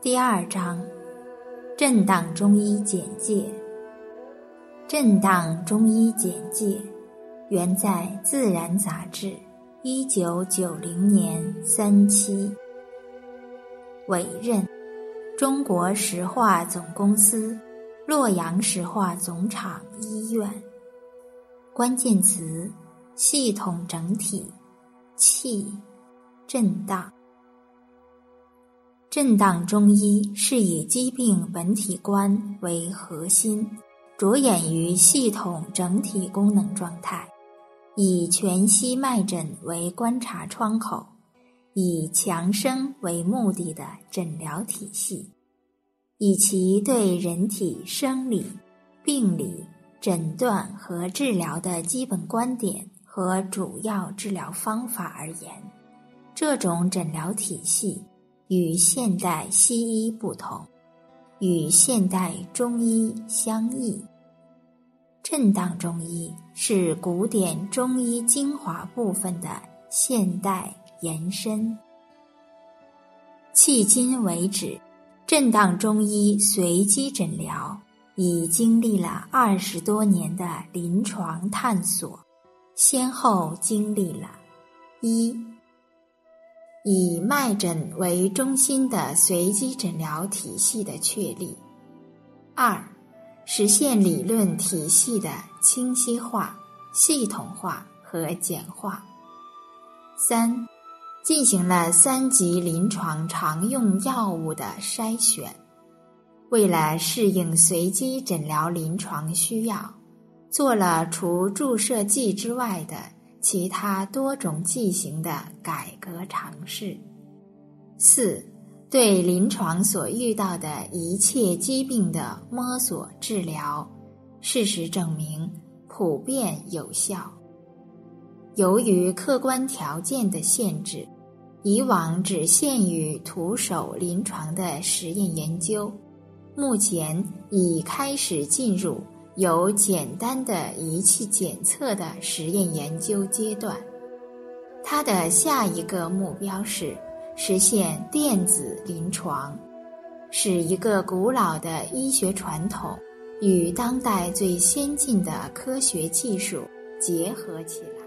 第二章，震荡中医简介。震荡中医简介，原在《自然》杂志，一九九零年三期。委任，中国石化总公司，洛阳石化总厂医院。关键词：系统整体，气，震荡。震荡中医是以疾病本体观为核心，着眼于系统整体功能状态，以全息脉诊为观察窗口，以强生为目的的诊疗体系，以其对人体生理、病理诊断和治疗的基本观点和主要治疗方法而言，这种诊疗体系。与现代西医不同，与现代中医相异。震荡中医是古典中医精华部分的现代延伸。迄今为止，震荡中医随机诊疗已经历了二十多年的临床探索，先后经历了一。以脉诊为中心的随机诊疗体系的确立；二，实现理论体系的清晰化、系统化和简化；三，进行了三级临床常用药物的筛选。为了适应随机诊疗临床需要，做了除注射剂之外的。其他多种剂型的改革尝试。四，对临床所遇到的一切疾病的摸索治疗，事实证明普遍有效。由于客观条件的限制，以往只限于徒手临床的实验研究，目前已开始进入。有简单的仪器检测的实验研究阶段，它的下一个目标是实现电子临床，使一个古老的医学传统与当代最先进的科学技术结合起来。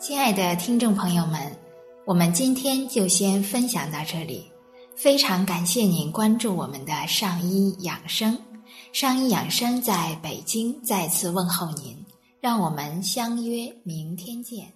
亲爱的听众朋友们，我们今天就先分享到这里，非常感谢您关注我们的上医养生。上医养生在北京再次问候您，让我们相约明天见。